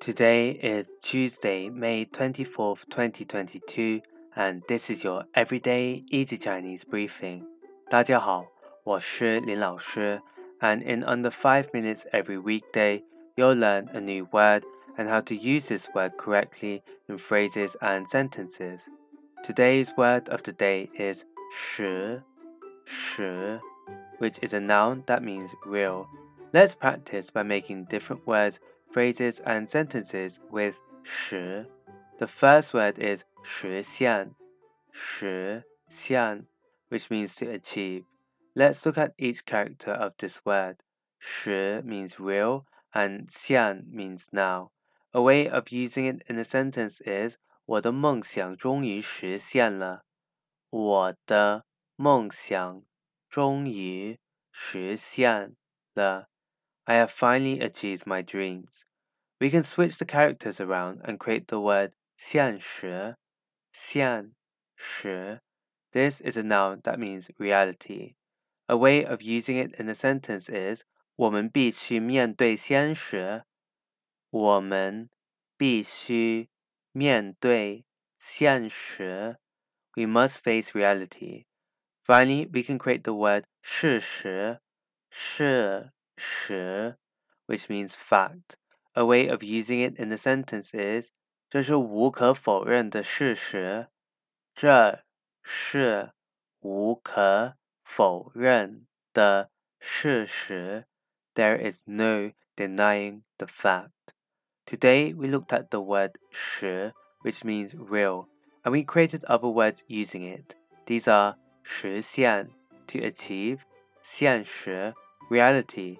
Today is Tuesday, May 24th, 2022, and this is your everyday easy Chinese briefing. 大家好，我是林老师, and in under 5 minutes every weekday, you'll learn a new word and how to use this word correctly in phrases and sentences. Today's word of the day is 实,实, which is a noun that means real. Let's practice by making different words phrases and sentences with 实. The first word is 实现,实现, which means to achieve. Let's look at each character of this word. 实 means real and 现 means now. A way of using it in a sentence is 我的梦想终于实现了。我的梦想终于实现了。I have finally achieved my dreams. We can switch the characters around and create the word 现实,现实. This is a noun that means reality. A way of using it in a sentence is 我们必须面对现实。我们必须面对现实。We must face reality. Finally, we can create the word 事实,事 实, which means fact. A way of using it in a sentence is 这是无可否认的事实。这是无可否认的事实。There is no denying the fact. Today we looked at the word 实, which means real, and we created other words using it. These are 实现 to achieve, 现实 reality,